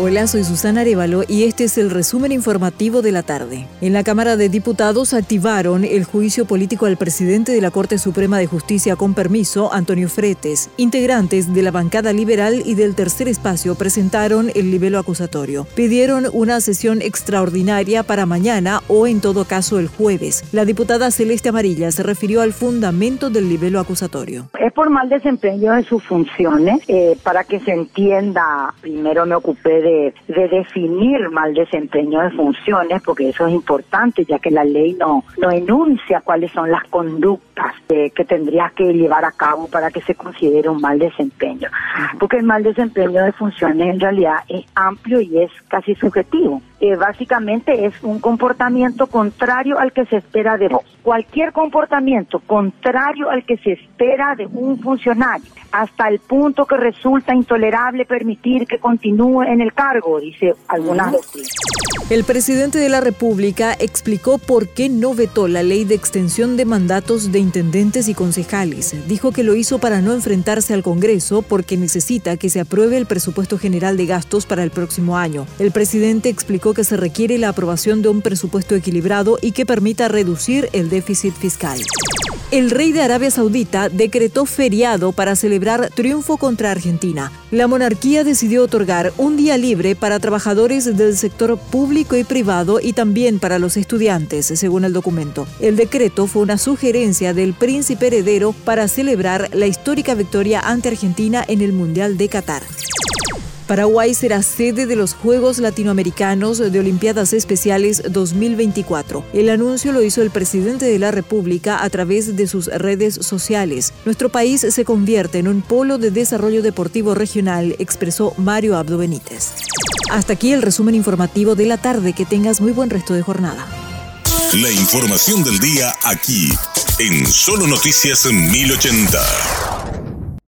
Hola, soy Susana Arevalo y este es el resumen informativo de la tarde. En la Cámara de Diputados activaron el juicio político al presidente de la Corte Suprema de Justicia con permiso, Antonio Fretes. Integrantes de la bancada liberal y del tercer espacio presentaron el libelo acusatorio. Pidieron una sesión extraordinaria para mañana o en todo caso el jueves. La diputada Celeste Amarilla se refirió al fundamento del libelo acusatorio. Es por mal desempeño de sus funciones. Eh, para que se entienda, primero me ocupé de de, definir mal desempeño de funciones, porque eso es importante, ya que la ley no, no enuncia cuáles son las conductas que tendrías que llevar a cabo para que se considere un mal desempeño. Porque el mal desempeño de funciones en realidad es amplio y es casi subjetivo. Eh, básicamente es un comportamiento contrario al que se espera de vos. Cualquier comportamiento contrario al que se espera de un funcionario, hasta el punto que resulta intolerable permitir que continúe en el cargo, dice algunas doctrinas. El presidente de la República explicó por qué no vetó la ley de extensión de mandatos de intendentes y concejales. Dijo que lo hizo para no enfrentarse al Congreso porque necesita que se apruebe el presupuesto general de gastos para el próximo año. El presidente explicó que se requiere la aprobación de un presupuesto equilibrado y que permita reducir el déficit fiscal. El rey de Arabia Saudita decretó feriado para celebrar triunfo contra Argentina. La monarquía decidió otorgar un día libre para trabajadores del sector público y privado y también para los estudiantes, según el documento. El decreto fue una sugerencia del príncipe heredero para celebrar la histórica victoria ante Argentina en el Mundial de Qatar. Paraguay será sede de los Juegos Latinoamericanos de Olimpiadas Especiales 2024. El anuncio lo hizo el presidente de la República a través de sus redes sociales. Nuestro país se convierte en un polo de desarrollo deportivo regional, expresó Mario Abdo Benítez. Hasta aquí el resumen informativo de la tarde. Que tengas muy buen resto de jornada. La información del día aquí, en Solo Noticias 1080.